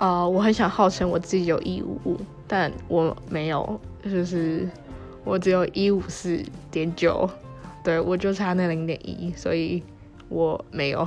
啊我很想号称我自己有一五五但我没有就是我只有一五四点九对我就差那零点一所以我没有。